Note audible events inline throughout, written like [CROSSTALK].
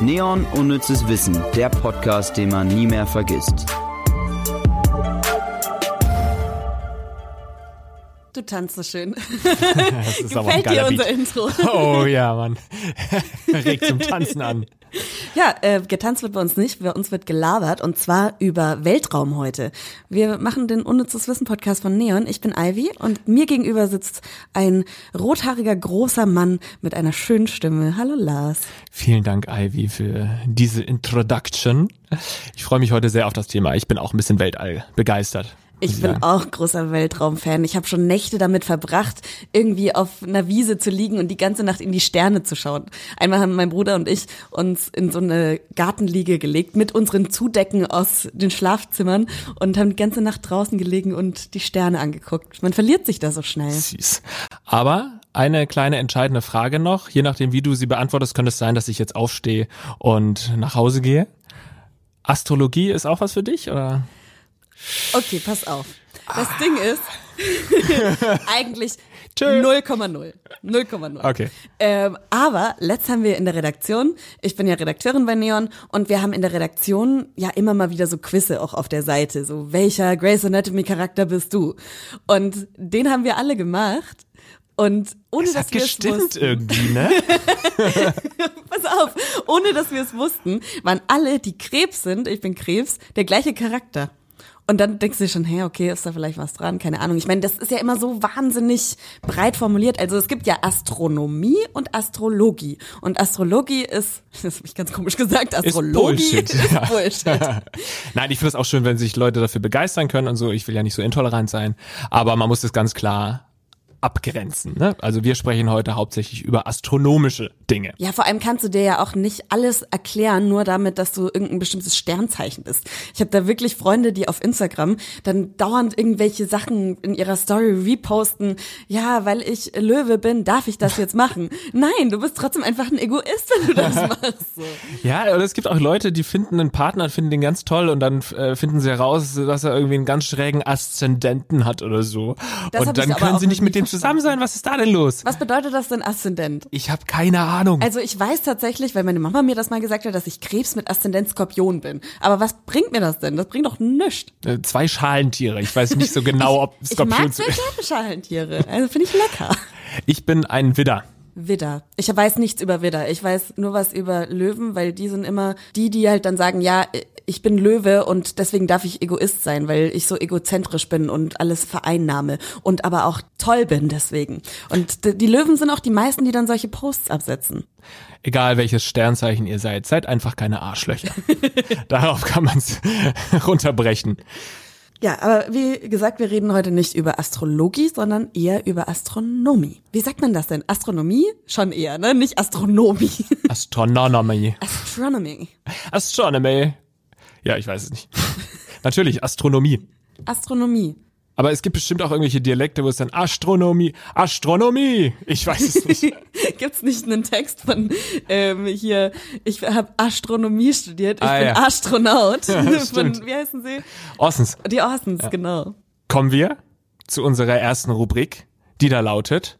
Neon Unnützes Wissen, der Podcast, den man nie mehr vergisst. Du tanzt so schön. [LAUGHS] [LAUGHS] Das ist aber ein Gefällt dir unser Beat. Intro? Oh ja, Mann. [LAUGHS] Regt zum Tanzen an. Ja, äh, getanzt wird bei uns nicht, bei uns wird gelabert und zwar über Weltraum heute. Wir machen den Unnützes Wissen Podcast von Neon. Ich bin Ivy und mir gegenüber sitzt ein rothaariger großer Mann mit einer schönen Stimme. Hallo Lars. Vielen Dank, Ivy, für diese Introduction. Ich freue mich heute sehr auf das Thema. Ich bin auch ein bisschen Weltall begeistert. Ich bin sagen. auch großer Weltraumfan. Ich habe schon Nächte damit verbracht, irgendwie auf einer Wiese zu liegen und die ganze Nacht in die Sterne zu schauen. Einmal haben mein Bruder und ich uns in so eine Gartenliege gelegt mit unseren Zudecken aus den Schlafzimmern und haben die ganze Nacht draußen gelegen und die Sterne angeguckt. Man verliert sich da so schnell. Süß. Aber eine kleine entscheidende Frage noch. Je nachdem, wie du sie beantwortest, könnte es sein, dass ich jetzt aufstehe und nach Hause gehe. Astrologie ist auch was für dich, oder? Okay, pass auf. Das Ah. Ding ist [LAUGHS] eigentlich Tschö. 0,0. 0,0. Okay. Ähm, aber letzt haben wir in der Redaktion, ich bin ja Redakteurin bei Neon und wir haben in der Redaktion ja immer mal wieder so Quizze auch auf der Seite, so welcher Grey's Anatomy Charakter bist du? Und den haben wir alle gemacht und ohne Es dass hat wir es gestimmt wussten, irgendwie, ne? [LAUGHS] pass auf, ohne dass wir es wussten, waren alle, die Krebs sind, ich bin Krebs, der gleiche Charakter. Und dann denkst du dir schon, hey, okay, ist da vielleicht was dran? Keine Ahnung. Ich meine, das ist ja immer so wahnsinnig breit formuliert. Also es gibt ja Astronomie und Astrologie. Und Astrologie ist, [LAUGHS] das habe ich ganz komisch gesagt, Astrologie Bullshit. ist Ja. Bullshit. [LAUGHS] Nein, ich finde es auch schön, wenn sich Leute dafür begeistern können und so. Ich will ja nicht so intolerant sein, aber man muss das ganz klar abgrenzen. Ne? Also wir sprechen heute hauptsächlich über astronomische Dinge. Ja, vor allem kannst du dir ja auch nicht alles erklären, nur damit, dass du irgendein bestimmtes Sternzeichen bist. Ich habe da wirklich Freunde, die auf Instagram dann dauernd irgendwelche Sachen in ihrer Story reposten. Ja, weil ich Löwe bin, darf ich das jetzt machen? [LAUGHS] Nein, du bist trotzdem einfach ein Egoist, wenn du das [LAUGHS] machst. So. Ja, oder es gibt auch Leute, die finden einen Partner und finden den ganz toll und dann äh, finden sie heraus, dass er irgendwie einen ganz schrägen Aszendenten hat oder so. Das und dann können sie nicht mit dem zusammen sein. Was ist da denn los? Was bedeutet das denn Aszendent? Ich habe keine Ahnung. Also ich weiß tatsächlich, weil meine Mama mir das mal gesagt hat, dass ich Krebs mit Aszendent Skorpion bin. Aber was bringt mir das denn? Das bringt doch nichts. Äh, Zwei Schalentiere. Ich weiß nicht so genau, ob [LAUGHS] Ich mag Skorpion. sehr gerne Schalentiere. Also finde ich lecker. Ich bin ein Widder. Widder. Ich weiß nichts über Widder. Ich weiß nur was über Löwen, weil die sind immer die, die halt dann sagen, ja, ich bin Löwe und deswegen darf ich Egoist sein, weil ich so egozentrisch bin und alles vereinnahme und aber auch toll bin deswegen. Und die Löwen sind auch die meisten, die dann solche Posts absetzen. Egal welches Sternzeichen ihr seid, seid einfach keine Arschlöcher. [LAUGHS] Darauf kann man es [LAUGHS] runterbrechen. Ja, aber wie gesagt, wir reden heute nicht über Astrologie, sondern eher über Astronomie. Wie sagt man das denn? Astronomie? Schon eher, ne? Nicht Astronomie. [LAUGHS] Astronomy. Astronomy. Astronomy. Ja, ich weiß es nicht. Natürlich, Astronomie. Astronomie. Aber es gibt bestimmt auch irgendwelche Dialekte, wo es dann Astronomie, Astronomie. Ich weiß es nicht. [LAUGHS] Gibt's nicht einen Text von ähm, hier, ich habe Astronomie studiert, ich Ah, bin ja. Astronaut. [LAUGHS] von, wie heißen sie? Orsens, Die Orsons, genau. kommen wir zu unserer ersten Rubrik, die da lautet.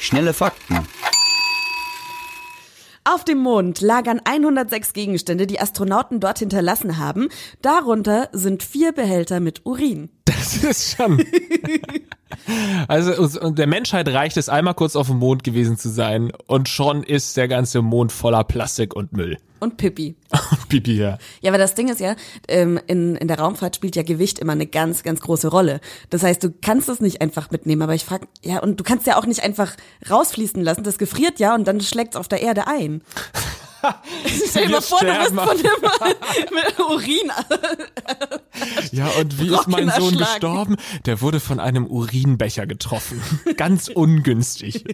Schnelle Fakten. Auf dem Mond lagern 106 Gegenstände, die Astronauten dort hinterlassen haben. Darunter sind vier Behälter mit Urin. Das ist schon. [LAUGHS] Also der Menschheit reicht es einmal kurz auf dem Mond gewesen zu sein und schon ist der ganze Mond voller Plastik und Müll. Und Pipi. Und [LAUGHS] Pipi ja. Ja, aber das Ding ist ja, ähm, in, in der Raumfahrt spielt ja Gewicht immer eine ganz, ganz große Rolle. Das heißt, du kannst es nicht einfach mitnehmen, aber ich frage, ja, und du kannst ja auch nicht einfach rausfließen lassen. Das gefriert ja und dann schlägt's auf der Erde ein. [LAUGHS] Stell dir mal vor, du sterben von dem [LAUGHS] mit Urin. [LAUGHS] Ja, und wie ist mein Sohn gestorben? Der wurde von einem Urinbecher getroffen. [LAUGHS] Ganz ungünstig.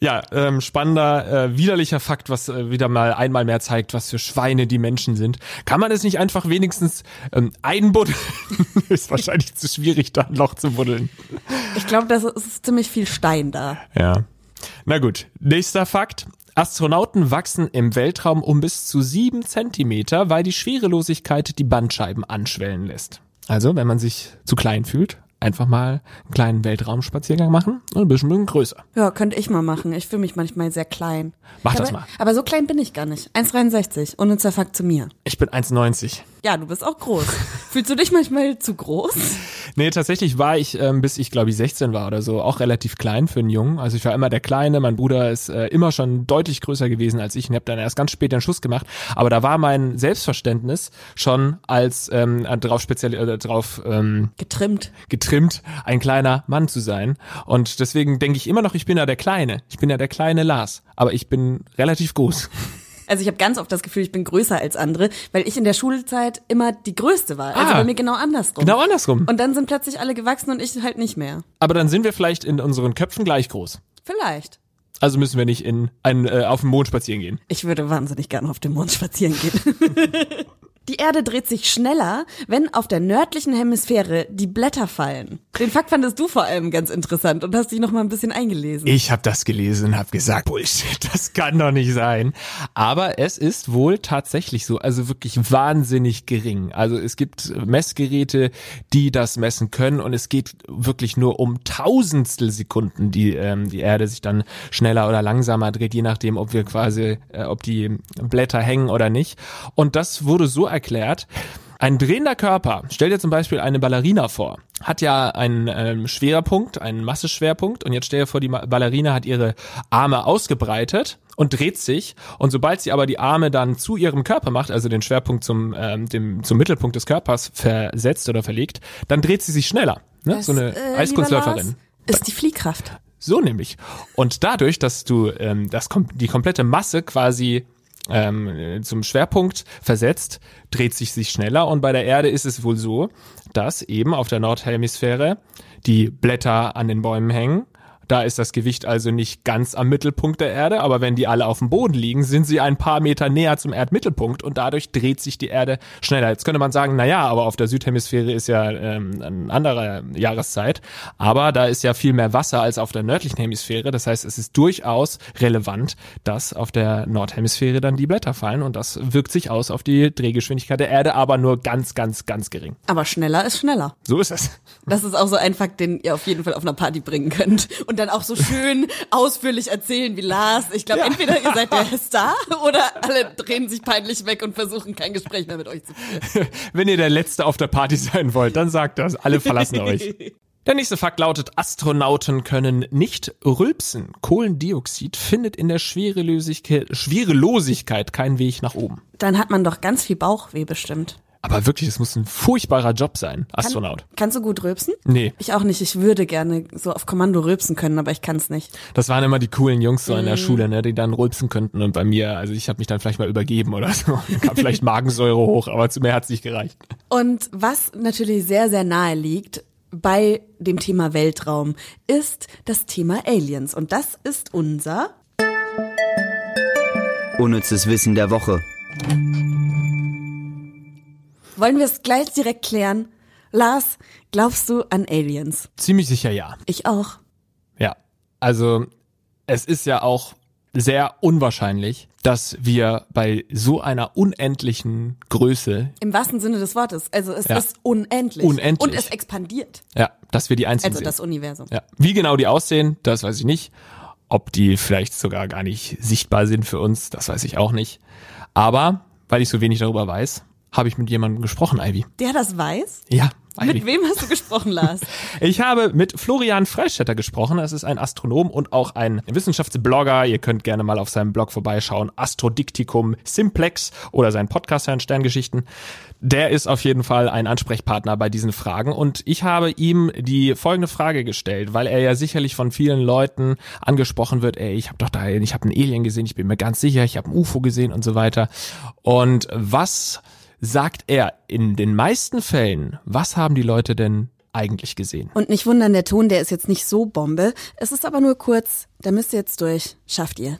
Ja, ähm, spannender, äh, widerlicher Fakt, was äh, wieder mal einmal mehr zeigt, was für Schweine die Menschen sind. Kann man es nicht einfach wenigstens ähm, einbuddeln? ist wahrscheinlich zu schwierig, da ein Loch zu buddeln. Ich glaube, das ist ziemlich viel Stein da. Ja. Na gut, nächster Fakt. Astronauten wachsen im Weltraum um bis zu sieben Zentimeter, weil die Schwerelosigkeit die Bandscheiben anschwellen lässt. Also, wenn man sich zu klein fühlt, einfach mal einen kleinen Weltraumspaziergang machen und ein bisschen größer. Ja, könnte ich mal machen. Ich fühle mich manchmal sehr klein. Mach aber, das mal. Aber so klein bin ich gar nicht. 1,63. Unnützer Fakt zu mir. Ich bin 1,90. Ja, du bist auch groß. [LAUGHS] Fühlst du dich manchmal zu groß? Nee, tatsächlich war ich, ähm, bis ich glaube ich 16 war oder so, auch relativ klein für einen Jungen. Also ich war immer der Kleine, mein Bruder ist äh, immer schon deutlich größer gewesen als ich und habe dann erst ganz spät den Schuss gemacht. Aber da war mein Selbstverständnis schon als ähm, drauf speziell äh, drauf ähm, Getrimmt. getrimmt, ein kleiner Mann zu sein. Und deswegen denke ich immer noch, ich bin ja der Kleine. Ich bin ja der kleine Lars. Aber ich bin relativ groß. [LAUGHS] Also ich habe ganz oft das Gefühl, ich bin größer als andere, weil ich in der Schulzeit immer die Größte war. Also Ah. bei mir genau andersrum. Genau andersrum. Und dann sind plötzlich alle gewachsen und ich halt nicht mehr. Aber dann sind wir vielleicht in unseren Köpfen gleich groß. Vielleicht. Also müssen wir nicht in ein, äh, auf den Mond spazieren gehen. Ich würde wahnsinnig gerne auf dem Mond spazieren gehen. [LAUGHS] Die Erde dreht sich schneller, wenn auf der nördlichen Hemisphäre die Blätter fallen. Den Fakt fandest du vor allem ganz interessant und hast dich noch mal ein bisschen eingelesen. Ich habe das gelesen und habe gesagt, Bullshit, das kann doch nicht sein. Aber es ist wohl tatsächlich so, also wirklich wahnsinnig gering. Also es gibt Messgeräte, die das messen können und es geht wirklich nur um Tausendstel Sekunden, die ähm, die Erde sich dann schneller oder langsamer dreht, je nachdem, ob wir quasi, äh, ob die Blätter hängen oder nicht. Und das wurde so erklärt. Ein drehender Körper, stell dir zum Beispiel eine Ballerina vor, hat ja einen ähm, Schwerpunkt, einen Masseschwerpunkt und jetzt stell dir vor, die Ballerina hat ihre Arme ausgebreitet und dreht sich und sobald sie aber die Arme dann zu ihrem Körper macht, also den Schwerpunkt zum, ähm, dem, zum Mittelpunkt des Körpers versetzt oder verlegt, dann dreht sie sich schneller. Ne? Das, so eine äh, Eiskunstläuferin. Ist die Fliehkraft. So nämlich. Und dadurch, dass du ähm, das die komplette Masse quasi ähm, äh, zum Schwerpunkt versetzt, dreht sich sich schneller. Und bei der Erde ist es wohl so, dass eben auf der Nordhemisphäre die Blätter an den Bäumen hängen. Da ist das Gewicht also nicht ganz am Mittelpunkt der Erde, aber wenn die alle auf dem Boden liegen, sind sie ein paar Meter näher zum Erdmittelpunkt und dadurch dreht sich die Erde schneller. Jetzt könnte man sagen, na ja, aber auf der Südhemisphäre ist ja ähm, eine andere Jahreszeit, aber da ist ja viel mehr Wasser als auf der nördlichen Hemisphäre. Das heißt, es ist durchaus relevant, dass auf der Nordhemisphäre dann die Blätter fallen und das wirkt sich aus auf die Drehgeschwindigkeit der Erde, aber nur ganz, ganz, ganz gering. Aber schneller ist schneller. So ist es. Das ist auch so ein Fakt, den ihr auf jeden Fall auf einer Party bringen könnt. Und dann auch so schön ausführlich erzählen wie Lars. Ich glaube, Ja. entweder ihr seid der Star oder alle drehen sich peinlich weg und versuchen kein Gespräch mehr mit euch zu führen. [LAUGHS] Wenn ihr der Letzte auf der Party sein wollt, dann sagt das. Alle verlassen euch. [LAUGHS] Der nächste Fakt lautet, Astronauten können nicht rülpsen. Kohlendioxid findet in der Schwerelosigkeit, Schwerelosigkeit keinen Weg nach oben. Dann hat man doch ganz viel Bauchweh bestimmt. Aber wirklich, es muss ein furchtbarer Job sein, Astronaut. Kannst du gut rülpsen? Nee, Ich auch nicht. Ich würde gerne so auf Kommando rülpsen können, aber ich kann es nicht. das waren immer die coolen Jungs so in der Schule, ne, die dann rülpsen könnten. Und bei mir, also ich habe mich dann vielleicht mal übergeben oder so. [LAUGHS] Kam vielleicht Magensäure hoch, aber zu mehr hat's nicht gereicht. Und was natürlich sehr, sehr nahe liegt bei dem Thema Weltraum, ist das Thema Aliens. Und das ist unser Unnützes Wissen der Woche. Wollen wir es gleich direkt klären? Lars, glaubst du an Aliens? Ziemlich sicher ja. Ich auch. Ja, also es ist ja auch sehr unwahrscheinlich, dass wir bei so einer unendlichen Größe, Im wahrsten Sinne des Wortes. Also es Ja. ist unendlich. Unendlich. Und es expandiert. ja, dass wir die einzigen Also sind. das Universum. ja. Wie genau die aussehen, das weiß ich nicht. Ob die vielleicht sogar gar nicht sichtbar sind für uns, das weiß ich auch nicht. Aber weil ich so wenig darüber weiß, habe ich mit jemandem gesprochen, Ivy. Der das weiß? Ja, Ivy. Mit wem hast du gesprochen, Lars? [LAUGHS] Ich habe mit Florian Freistetter gesprochen. Das ist ein Astronom und auch ein Wissenschaftsblogger. Ihr könnt gerne mal auf seinem Blog vorbeischauen. Astrodiktikum Simplex oder sein Podcast hören, Sterngeschichten. Der ist auf jeden Fall ein Ansprechpartner bei diesen Fragen. Und ich habe ihm die folgende Frage gestellt, weil er ja sicherlich von vielen Leuten angesprochen wird. Ey, ich habe doch da, ich habe einen Alien gesehen, ich bin mir ganz sicher, ich habe ein UFO gesehen und so weiter. Und was sagt er in den meisten Fällen, was haben die Leute denn eigentlich gesehen? Und nicht wundern, der Ton, der ist jetzt nicht so Bombe. Es ist aber nur kurz. Da müsst ihr jetzt durch. Schafft ihr.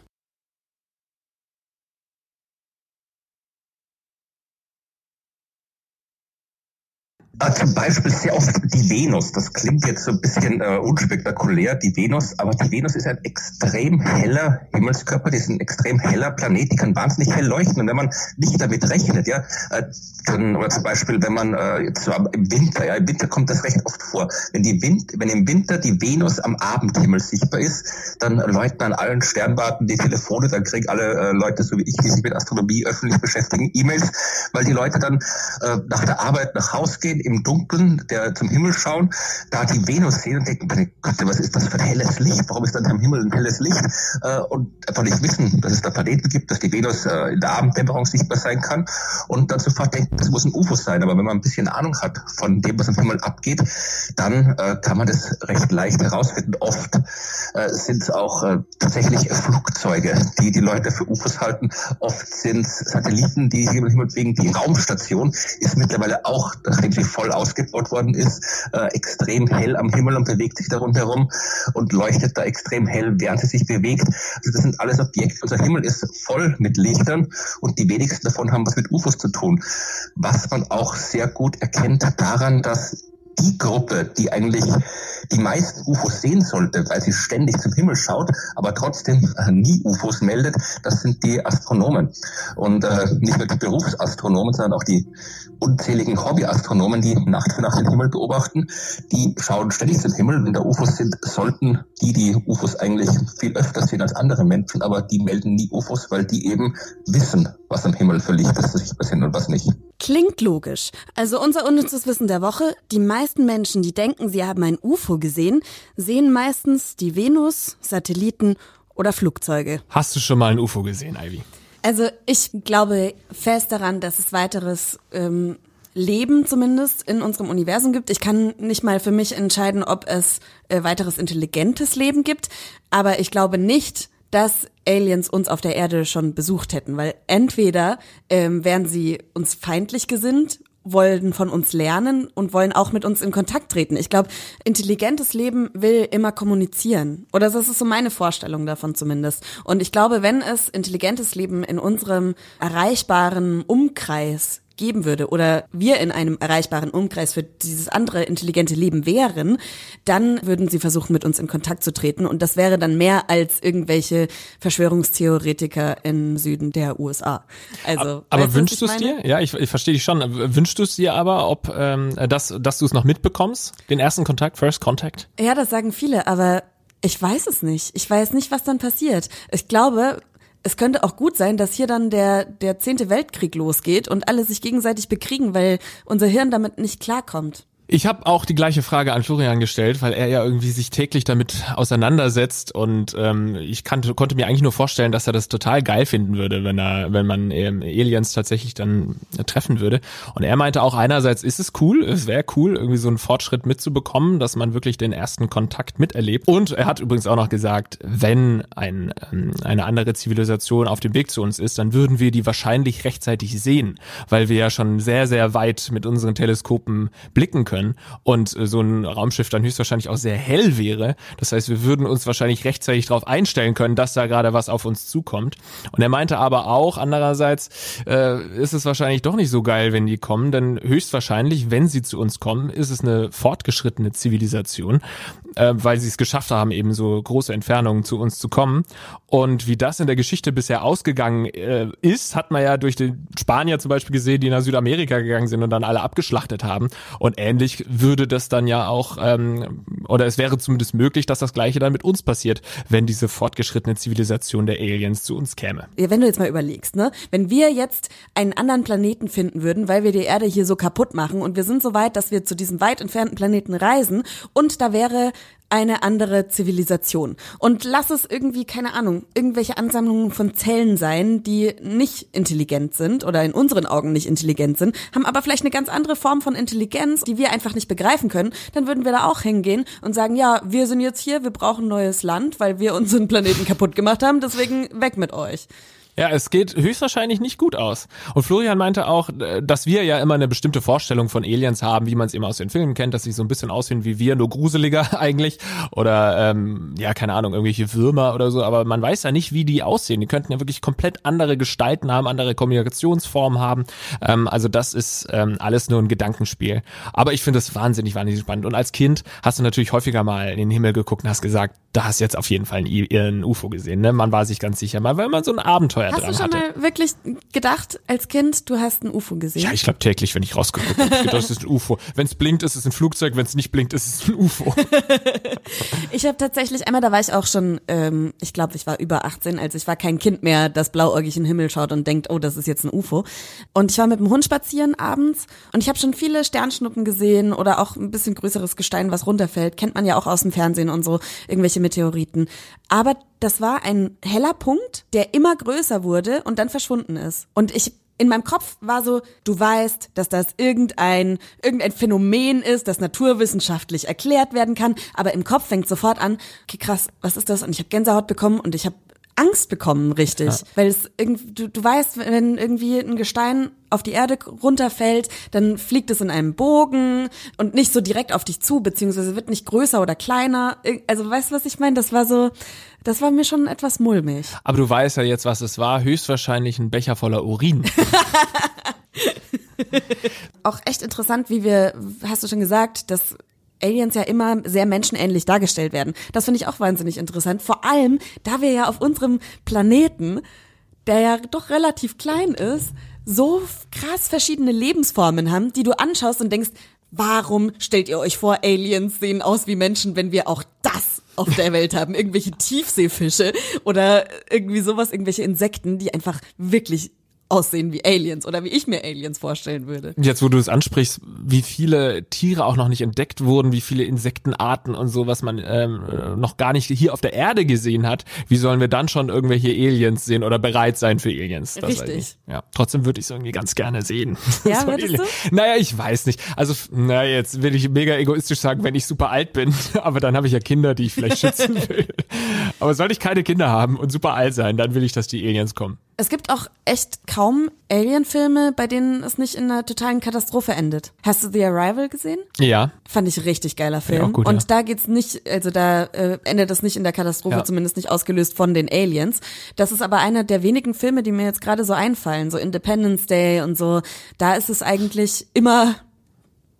Äh, zum Beispiel sehr oft die Venus. Das klingt jetzt so ein bisschen äh, unspektakulär, die Venus, aber die Venus ist ein extrem heller Himmelskörper, die ist ein extrem heller Planet, die kann wahnsinnig hell leuchten. Und wenn man nicht damit rechnet, ja, äh, dann, oder zum Beispiel, wenn man äh, jetzt im Winter, ja, im Winter kommt das recht oft vor. Wenn die Wind, wenn im Winter die Venus am Abendhimmel sichtbar ist, dann läuten an allen Sternwarten die Telefone, dann kriegen alle äh, Leute, so wie ich, die sich mit Astronomie öffentlich beschäftigen, E-Mails, weil die Leute dann äh, nach der Arbeit nach Haus gehen, im Dunkeln, der zum Himmel schauen, da die Venus sehen und denken, meine Gott, was ist das für ein helles Licht? Warum ist dann am Himmel ein helles Licht? Äh, und einfach nicht wissen, dass es da Planeten gibt, dass die Venus äh, in der Abenddämmerung sichtbar sein kann und dann sofort denken, das muss ein UFO sein. Aber wenn man ein bisschen Ahnung hat von dem, was am Himmel abgeht, dann äh, kann man das recht leicht herausfinden. Oft äh, sind es auch äh, tatsächlich Flugzeuge, die die Leute für UFOs halten. Oft sind es Satelliten, die Himmel, Himmel fliegen. Die Raumstation ist mittlerweile auch, nachdem sie voll ausgebaut worden ist, äh, extrem hell am Himmel und bewegt sich da rundherum und leuchtet da extrem hell, während sie sich bewegt. Also das sind alles Objekte. Unser Himmel ist voll mit Lichtern und die wenigsten davon haben was mit UFOs zu tun. Was man auch sehr gut erkennt daran, dass die Gruppe, die eigentlich die meisten UFOs sehen sollte, weil sie ständig zum Himmel schaut, aber trotzdem äh, nie UFOs meldet, das sind die Astronomen. Und äh, nicht nur die Berufsastronomen, sondern auch die unzähligen Hobbyastronomen, die Nacht für Nacht den Himmel beobachten, die schauen ständig zum Himmel. Wenn da UFOs sind, sollten die die UFOs eigentlich viel öfter sehen als andere Menschen, aber die melden nie UFOs, weil die eben wissen, was am Himmel für Lichter sichtbar sind und was nicht. Klingt logisch. Also unser unnützes Wissen der Woche. Die meisten Menschen, die denken, sie haben ein UFO gesehen, sehen meistens die Venus, Satelliten oder Flugzeuge. Hast du schon mal ein UFO gesehen, Ivy? Also ich glaube fest daran, dass es weiteres ähm, Leben zumindest in unserem Universum gibt. Ich kann nicht mal für mich entscheiden, ob es äh, weiteres intelligentes Leben gibt, aber ich glaube nicht, dass Aliens uns auf der Erde schon besucht hätten, weil entweder ähm, wären sie uns feindlich gesinnt wollen von uns lernen und wollen auch mit uns in Kontakt treten. Ich glaube, intelligentes Leben will immer kommunizieren. Oder das ist so meine Vorstellung davon zumindest. Und ich glaube, wenn es intelligentes Leben in unserem erreichbaren Umkreis geben würde oder wir in einem erreichbaren Umkreis für dieses andere intelligente Leben wären, dann würden sie versuchen, mit uns in Kontakt zu treten. Und das wäre dann mehr als irgendwelche Verschwörungstheoretiker im Süden der USA. Also, aber, aber wünschst du es dir? Ja, ich, ich verstehe dich schon. Wünschst du es dir aber, ob ähm, dass, dass du es noch mitbekommst, den ersten Kontakt, First Contact? Ja, das sagen viele, aber ich weiß es nicht. Ich weiß nicht, was dann passiert. Ich glaube, es könnte auch gut sein, dass hier dann der, der zehnte Weltkrieg losgeht und alle sich gegenseitig bekriegen, weil unser Hirn damit nicht klarkommt. Ich habe auch die gleiche Frage an Florian gestellt, weil er ja irgendwie sich täglich damit auseinandersetzt und ähm, ich kannte, konnte mir eigentlich nur vorstellen, dass er das total geil finden würde, wenn er, wenn man ähm, Aliens tatsächlich dann treffen würde. Und er meinte auch einerseits ist es cool, es wäre cool, irgendwie so einen Fortschritt mitzubekommen, dass man wirklich den ersten Kontakt miterlebt. Und er hat übrigens auch noch gesagt, wenn ein, ähm, eine andere Zivilisation auf dem Weg zu uns ist, dann würden wir die wahrscheinlich rechtzeitig sehen, weil wir ja schon sehr, sehr weit mit unseren Teleskopen blicken können können und äh, so ein Raumschiff dann höchstwahrscheinlich auch sehr hell wäre. Das heißt, wir würden uns wahrscheinlich rechtzeitig darauf einstellen können, dass da gerade was auf uns zukommt. Und er meinte aber auch, andererseits äh, ist es wahrscheinlich doch nicht so geil, wenn die kommen, denn höchstwahrscheinlich, wenn sie zu uns kommen, ist es eine fortgeschrittene Zivilisation, äh, weil sie es geschafft haben, eben so große Entfernungen zu uns zu kommen. Und wie das in der Geschichte bisher ausgegangen äh, ist, hat man ja durch den Spanier zum Beispiel gesehen, die nach Südamerika gegangen sind und dann alle abgeschlachtet haben. Und ähnlich würde das dann ja auch, ähm, oder es wäre zumindest möglich, dass das Gleiche dann mit uns passiert, wenn diese fortgeschrittene Zivilisation der Aliens zu uns käme. Ja, wenn du jetzt mal überlegst, ne, wenn wir jetzt einen anderen Planeten finden würden, weil wir die Erde hier so kaputt machen und wir sind so weit, dass wir zu diesem weit entfernten Planeten reisen und da wäre eine andere Zivilisation. Und lass es irgendwie, keine Ahnung, irgendwelche Ansammlungen von Zellen sein, die nicht intelligent sind oder in unseren Augen nicht intelligent sind, haben aber vielleicht eine ganz andere Form von Intelligenz, die wir einfach nicht begreifen können, dann würden wir da auch hingehen und sagen, ja, wir sind jetzt hier, wir brauchen neues Land, weil wir unseren Planeten kaputt gemacht haben, deswegen weg mit euch. Ja, es geht höchstwahrscheinlich nicht gut aus. Und Florian meinte auch, äh, dass wir ja immer eine bestimmte Vorstellung von Aliens haben, wie man es immer aus den Filmen kennt, dass sie so ein bisschen aussehen wie wir, nur gruseliger [LAUGHS] eigentlich. Oder ähm, ja, keine Ahnung, irgendwelche Würmer oder so, aber man weiß ja nicht, wie die aussehen. Die könnten ja wirklich komplett andere Gestalten haben, andere Kommunikationsformen haben. Ähm, also das ist ähm, alles nur ein Gedankenspiel. Aber ich finde es wahnsinnig, wahnsinnig spannend. Und als Kind hast du natürlich häufiger mal in den Himmel geguckt und hast gesagt, da hast jetzt auf jeden Fall ein, ein UFO gesehen. Ne? Man war sich ganz sicher, mal, weil man so ein Abenteuer Hast dran du schon hatte. mal wirklich gedacht, als Kind, du hast ein UFO gesehen? Ja, ich glaube täglich, wenn ich rausgeguckt habe, gedacht, das ist ein UFO. Wenn es blinkt, ist es ein Flugzeug, wenn es nicht blinkt, ist es ein UFO. [LAUGHS] Ich habe tatsächlich einmal, da war ich auch schon, ähm, ich glaube, ich war über 18, als ich war kein Kind mehr, das blauäugig in den Himmel schaut und denkt, oh, das ist jetzt ein UFO. Und ich war mit dem Hund spazieren abends und ich habe schon viele Sternschnuppen gesehen oder auch ein bisschen größeres Gestein, was runterfällt. Kennt man ja auch aus dem Fernsehen und so, irgendwelche Meteoriten. Aber das war ein heller Punkt, der immer größer wurde und dann verschwunden ist. Und ich in meinem Kopf war so, du weißt, dass das irgendein, irgendein Phänomen ist, das naturwissenschaftlich erklärt werden kann, aber im Kopf fängt sofort an, okay krass, was ist das? Und ich habe Gänsehaut bekommen und ich habe Angst bekommen, richtig. Weil es irgendwie, du, du weißt, wenn irgendwie ein Gestein auf die Erde runterfällt, dann fliegt es in einem Bogen und nicht so direkt auf dich zu, beziehungsweise wird nicht größer oder kleiner. Also weißt du, was ich meine? Das war so, das war mir schon etwas mulmig. Aber du weißt ja jetzt, was es war. Höchstwahrscheinlich ein Becher voller Urin. [LAUGHS] Auch echt interessant, wie wir, hast du schon gesagt, dass Aliens ja immer sehr menschenähnlich dargestellt werden. Das finde ich auch wahnsinnig interessant. Vor allem, da wir ja auf unserem Planeten, der ja doch relativ klein ist, so krass verschiedene Lebensformen haben, die du anschaust und denkst, warum stellt ihr euch vor, Aliens sehen aus wie Menschen, wenn wir auch das auf der Welt haben? Irgendwelche Tiefseefische oder irgendwie sowas, irgendwelche Insekten, die einfach wirklich aussehen wie Aliens oder wie ich mir Aliens vorstellen würde. Jetzt, wo du es ansprichst, wie viele Tiere auch noch nicht entdeckt wurden, wie viele Insektenarten und so, was man ähm, noch gar nicht hier auf der Erde gesehen hat, wie sollen wir dann schon irgendwelche Aliens sehen oder bereit sein für Aliens? Das Richtig. Ja, trotzdem würde ich es irgendwie ganz gerne sehen. [LAUGHS] Ja, So würdest Alien. Naja, ich weiß nicht. Also, na jetzt will ich mega egoistisch sagen, wenn ich super alt bin, [LAUGHS] aber dann habe ich ja Kinder, die ich vielleicht [LAUGHS] schützen will. aber sollte ich keine Kinder haben und super alt sein, dann will ich, dass die Aliens kommen. Es gibt auch echt kaum Alien-Filme, bei denen es nicht in einer totalen Katastrophe endet. Hast du The Arrival gesehen? Ja, Fand ich richtig geiler Film. auch gut, und ja. da geht's nicht, also da äh, endet es nicht in der Katastrophe, Ja. zumindest nicht ausgelöst von den Aliens. Das ist aber einer der wenigen Filme, die mir jetzt gerade so einfallen, so Independence Day und so. Da ist es eigentlich immer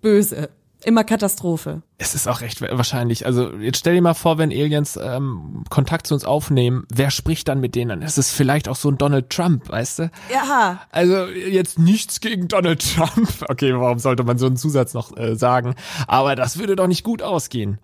böse, immer Katastrophe. Es ist auch recht wahrscheinlich. Also jetzt stell dir mal vor, wenn Aliens ähm, Kontakt zu uns aufnehmen, wer spricht dann mit denen? Es ist vielleicht auch so ein Donald Trump, weißt du? Ja, Also jetzt nichts gegen Donald Trump. [LAUGHS] Okay, warum sollte man so einen Zusatz noch äh, sagen? Aber das würde doch nicht gut ausgehen.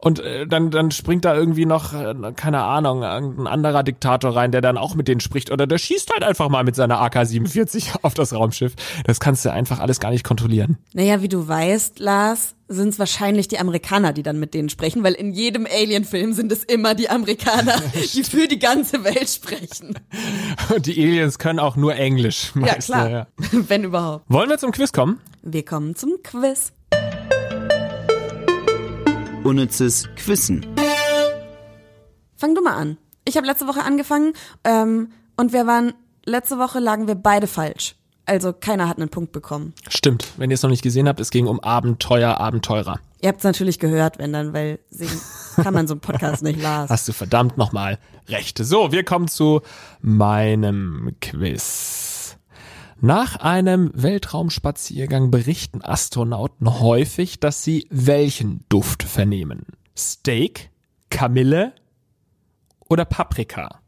Und äh, dann, dann springt da irgendwie noch, äh, keine Ahnung, ein anderer Diktator rein, der dann auch mit denen spricht. Oder der schießt halt einfach mal mit seiner AK-47 [LAUGHS] auf das Raumschiff. Das kannst du einfach alles gar nicht kontrollieren. Naja, wie du weißt, Lars, sind es wahrscheinlich die Amerikaner, die dann mit denen sprechen, weil in jedem Alien-Film sind es immer die Amerikaner, [LAUGHS] die für die ganze Welt sprechen. Und die Aliens können auch nur Englisch. Ja, meist, klar. ja. [LAUGHS] Wenn überhaupt. Wollen wir zum Quiz kommen? Wir kommen zum Quiz. Unnützes Quissen. Fang du mal an. Ich habe letzte Woche angefangen ähm, und wir waren, letzte Woche lagen wir beide falsch. Also keiner hat einen Punkt bekommen. Stimmt. Wenn ihr es noch nicht gesehen habt, es ging um Abenteuer, Abenteurer. Ihr habt es natürlich gehört, wenn dann, weil singen kann man so einen Podcast nicht, Lars. Hast du verdammt nochmal recht. So, wir kommen zu meinem Quiz. Nach einem Weltraumspaziergang berichten Astronauten häufig, dass sie welchen Duft vernehmen? Steak, Kamille oder Paprika?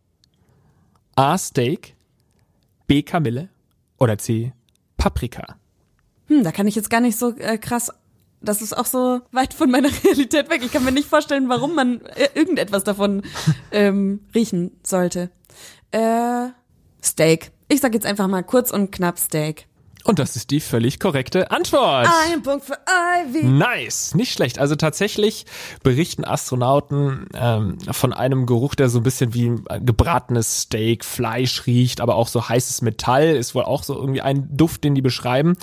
A. Steak, B. Kamille oder C. Paprika? Hm, da kann ich jetzt gar nicht so äh, krass. Das ist auch so weit von meiner [LAUGHS] Realität weg. Ich kann mir nicht vorstellen, warum man äh, irgendetwas davon [LAUGHS] ähm, riechen sollte. Äh, Steak. Ich sag jetzt einfach mal kurz und knapp Steak. Und das ist die völlig korrekte Antwort. Ein Punkt für Ivy. Nice, nicht schlecht. Also tatsächlich berichten Astronauten ähm, von einem Geruch, der so ein bisschen wie ein gebratenes Steak, Fleisch riecht, aber auch so heißes Metall ist wohl auch so irgendwie ein Duft, den die beschreiben.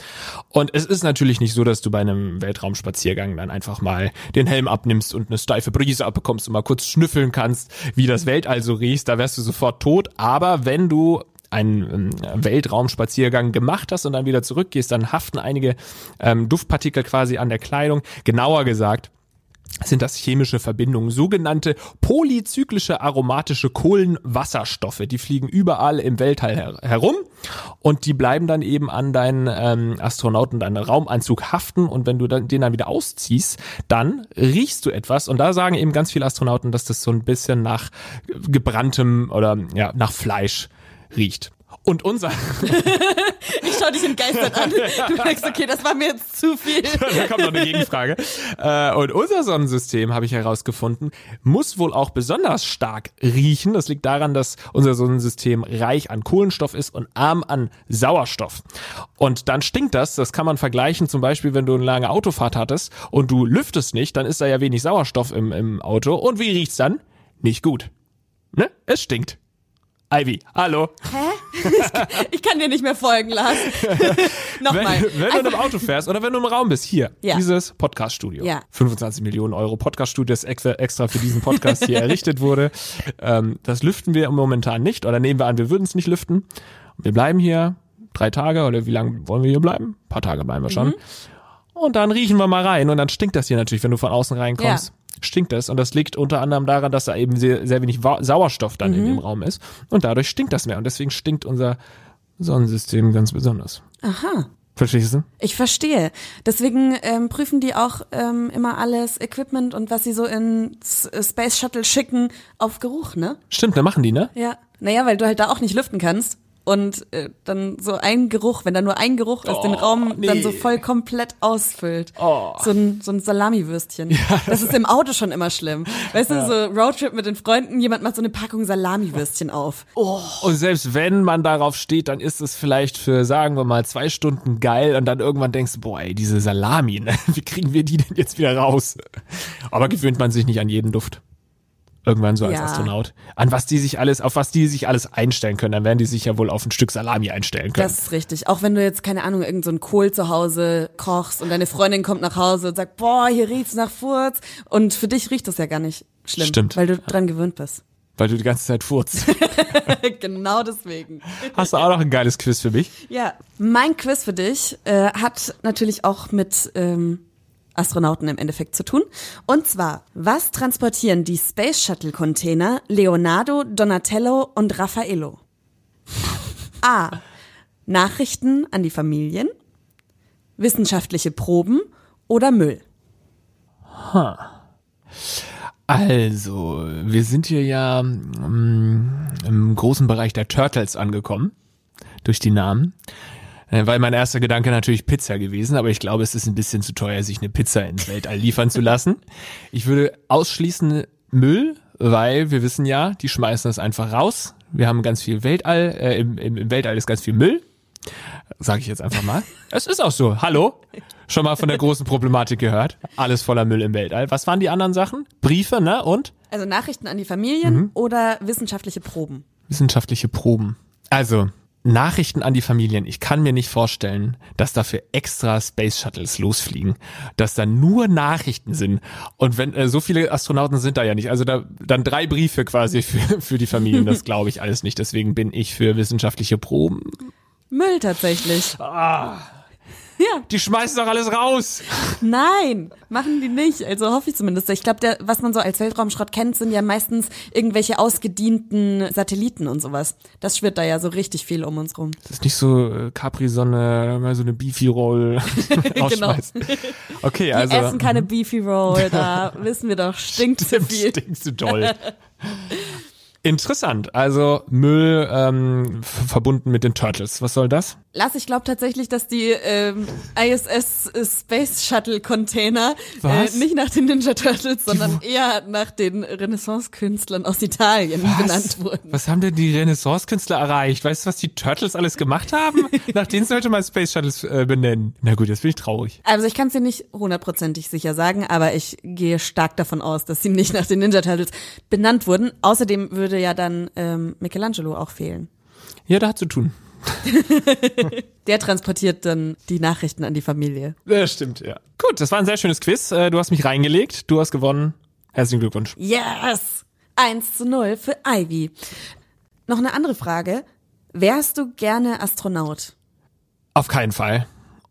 Und es ist natürlich nicht so, dass du bei einem Weltraumspaziergang dann einfach mal den Helm abnimmst und eine steife Brise abbekommst und mal kurz schnüffeln kannst, wie das Weltall so riecht. Da wärst du sofort tot. Aber wenn du einen ähm, Weltraumspaziergang gemacht hast und dann wieder zurückgehst, dann haften einige ähm, Duftpartikel quasi an der Kleidung. Genauer gesagt, sind das chemische Verbindungen, sogenannte polyzyklische aromatische Kohlenwasserstoffe. Die fliegen überall im Weltall her herum und die bleiben dann eben an deinen ähm, Astronauten, deinen Raumanzug haften und wenn du dann, den dann wieder ausziehst, dann riechst du etwas und da sagen eben ganz viele Astronauten, dass das so ein bisschen nach gebranntem oder ja, nach Fleisch riecht. Und unser. [LAUGHS] ich schau dich entgeistert an. Du denkst, okay, das war mir jetzt zu viel. [LAUGHS] da kommt noch eine Gegenfrage. Äh, und unser Sonnensystem, habe ich herausgefunden, muss wohl auch besonders stark riechen. Das liegt daran, dass unser Sonnensystem reich an Kohlenstoff ist und arm an Sauerstoff. Und dann stinkt das. Das kann man vergleichen, zum Beispiel, wenn du eine lange Autofahrt hattest und du lüftest nicht, dann ist da ja wenig Sauerstoff im, im Auto. Und wie riecht's dann? Nicht gut. Ne? Es stinkt. Ivy, hallo. Hä? [LAUGHS] Ich kann dir nicht mehr folgen, Lars. [LAUGHS] Nochmal. Wenn, wenn du im Auto fährst oder wenn du im Raum bist, hier, Ja. dieses Podcast-Studio. Ja. 25 Millionen Euro Podcast-Studio, das extra, für diesen Podcast hier [LAUGHS] errichtet wurde. Ähm, das lüften wir momentan nicht oder nehmen wir an, wir würden es nicht lüften. Wir bleiben hier drei Tage oder wie lange wollen wir hier bleiben? Ein paar Tage bleiben wir Mhm. schon. Und dann riechen wir mal rein und dann stinkt das hier natürlich, wenn du von außen reinkommst. Ja. Stinkt das und das liegt unter anderem daran, dass da eben sehr, sehr wenig Sauerstoff dann in Mhm. dem Raum ist und dadurch stinkt das mehr und deswegen stinkt unser Sonnensystem ganz besonders. Aha. Verstehst du? Ich verstehe. Deswegen ähm, prüfen die auch ähm, immer alles Equipment und was sie so in S- äh, Space Shuttle schicken auf Geruch, ne? Stimmt, da machen die, ne? Ja. Naja, weil du halt da auch nicht lüften kannst. Und äh, dann so ein Geruch, wenn da nur ein Geruch ist, den Oh, Raum nee. dann so voll komplett ausfüllt. Oh. So ein, so ein Salamiwürstchen. Das ist im Auto schon immer schlimm. Weißt du, so Roadtrip mit den Freunden, jemand macht so eine Packung Salamiwürstchen auf. Oh. Und selbst wenn man darauf steht, dann ist es vielleicht für, sagen wir mal, zwei Stunden geil und dann irgendwann denkst du, boah, ey, diese Salami, ne? [LAUGHS] wie kriegen wir die denn jetzt wieder raus? Aber gewöhnt man sich nicht an jeden Duft. Irgendwann so als Ja. Astronaut. An was die sich alles, auf was die sich alles einstellen können, dann werden die sich ja wohl auf ein Stück Salami einstellen können. Das ist richtig. Auch wenn du jetzt, keine Ahnung, irgend so einen Kohl zu Hause kochst und deine Freundin kommt nach Hause und sagt, boah, hier riecht's nach Furz. Und für dich riecht das ja gar nicht schlimm. Stimmt. Weil du dran gewöhnt bist. Weil du die ganze Zeit furzt. [LAUGHS] genau deswegen. Hast du auch noch ein geiles Quiz für mich? Ja, mein Quiz für dich äh, hat natürlich auch mit ähm, Astronauten im Endeffekt zu tun. Und zwar, was transportieren die Space Shuttle Container Leonardo, Donatello und Raffaello? A. Nachrichten an die Familien, wissenschaftliche Proben oder Müll? Also, wir sind hier ja mm, im großen Bereich der Turtles angekommen. Durch die Namen. Äh, Weil mein erster Gedanke natürlich Pizza gewesen, aber ich glaube, es ist ein bisschen zu teuer, sich eine Pizza ins Weltall liefern zu lassen. Ich würde ausschließen Müll, weil wir wissen ja, die schmeißen das einfach raus. Wir haben ganz viel Weltall, äh, im, im, im Weltall ist ganz viel Müll. Sage ich jetzt einfach mal. [LAUGHS] Es ist auch so. Hallo? Schon mal von der großen Problematik gehört. Alles voller Müll im Weltall. Was waren die anderen Sachen? Briefe, ne? Und Also Nachrichten an die Familien oder wissenschaftliche Proben? wissenschaftliche Proben. Also, Nachrichten an die Familien. Ich kann mir nicht vorstellen, dass dafür extra Space Shuttles losfliegen, dass da nur Nachrichten sind. Und wenn äh, so viele Astronauten sind da ja nicht, also da dann drei Briefe quasi für, für die Familien, das glaube ich alles nicht. Deswegen bin ich für wissenschaftliche Proben. Müll tatsächlich. [LAUGHS] Die schmeißen doch alles raus. Nein, machen die nicht. Also hoffe ich zumindest. Ich glaube, was man so als Weltraumschrott kennt, sind ja meistens irgendwelche ausgedienten Satelliten und sowas. Das schwirrt da ja so richtig viel um uns rum. Das ist nicht so äh, Capri-Sonne, mal so eine Beefy-Roll [LAUGHS] [LAUGHS] rausschmeißen. Okay, also. Die essen keine Beefy Roll, da wissen wir doch, stinkt zu viel. Stinkst du doll. Interessant. Also Müll ähm, verbunden mit den Turtles. Was soll das? Lass, ich glaube tatsächlich, dass die ähm, ISS Space Shuttle Container äh, Was? nicht nach den Ninja Turtles, sondern eher nach den Renaissance-Künstlern aus Italien benannt wurden. Was haben denn die Renaissance-Künstler erreicht? Weißt du, was die Turtles alles gemacht haben? [LAUGHS] Nach denen sollte man Space Shuttles äh, benennen. Na gut, jetzt bin ich traurig. Also ich kann es dir nicht hundertprozentig sicher sagen, aber ich gehe stark davon aus, dass sie nicht nach den Ninja Turtles benannt wurden. Außerdem würde ja dann ähm, Michelangelo auch fehlen. Ja, da hat zu tun. [LAUGHS] Der transportiert dann die Nachrichten an die Familie. Das stimmt, ja. Gut, das war ein sehr schönes Quiz. Äh, Du hast mich reingelegt. Du hast gewonnen. Herzlichen Glückwunsch. Yes! 1 zu 0 für Ivy. Noch eine andere Frage. Wärst du gerne Astronaut? Auf keinen Fall.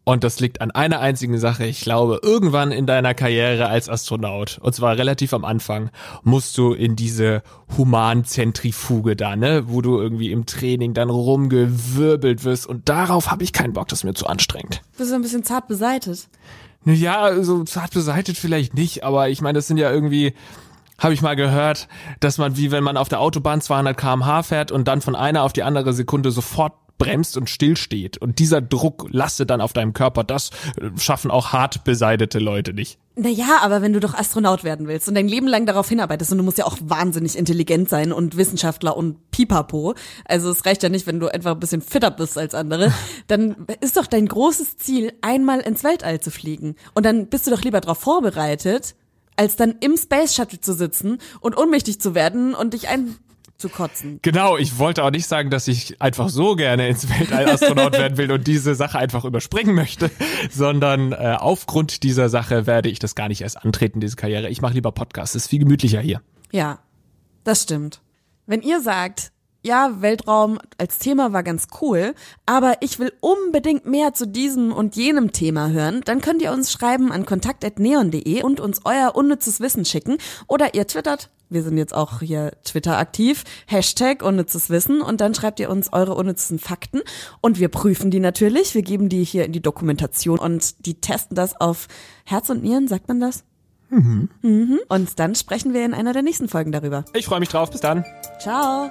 Und das liegt an einer einzigen Sache. Ich glaube, irgendwann in deiner Karriere als Astronaut, und zwar relativ am Anfang, musst du in diese Humanzentrifuge da, ne, wo du irgendwie im Training dann rumgewirbelt wirst. Und darauf habe ich keinen Bock, das ist mir zu anstrengend. Bist du ein bisschen zart beseitet? Ja, so zart beseitet vielleicht nicht, aber ich meine, das sind ja irgendwie, habe ich mal gehört, dass man wie wenn man auf der Autobahn 200 km/h fährt und dann von einer auf die andere Sekunde sofort bremst und stillsteht. Und dieser Druck lastet dann auf deinem Körper. Das äh, schaffen auch hart beseitete Leute nicht. Naja, aber wenn du doch Astronaut werden willst und dein Leben lang darauf hinarbeitest und du musst ja auch wahnsinnig intelligent sein und Wissenschaftler und Pipapo, also es reicht ja nicht, wenn du einfach ein bisschen fitter bist als andere, [LAUGHS] dann ist doch dein großes Ziel, einmal ins Weltall zu fliegen. Und dann bist du doch lieber darauf vorbereitet, als dann im Space Shuttle zu sitzen und ohnmächtig zu werden und dich ein zu kotzen. Genau, ich wollte auch nicht sagen, dass ich einfach so gerne ins Weltall Astronaut [LAUGHS] werden will und diese Sache einfach überspringen möchte, sondern äh, aufgrund dieser Sache werde ich das gar nicht erst antreten, diese Karriere. Ich mache lieber Podcasts, ist viel gemütlicher hier. Ja, das stimmt. Wenn ihr sagt, ja, Weltraum als Thema war ganz cool, aber ich will unbedingt mehr zu diesem und jenem Thema hören, dann könnt ihr uns schreiben an kontakt.neon.de und uns euer unnützes Wissen schicken oder ihr twittert wir sind jetzt auch hier Twitter aktiv, Hashtag unnützes Wissen und dann schreibt ihr uns eure unnützen Fakten und wir prüfen die natürlich, wir geben die hier in die Dokumentation und die testen das auf Herz und Nieren, sagt man das? Mhm. mhm. Und dann sprechen wir in einer der nächsten Folgen darüber. Ich freue mich drauf, bis dann. Ciao.